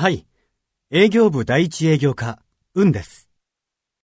はい。営業部第一営業課、運です。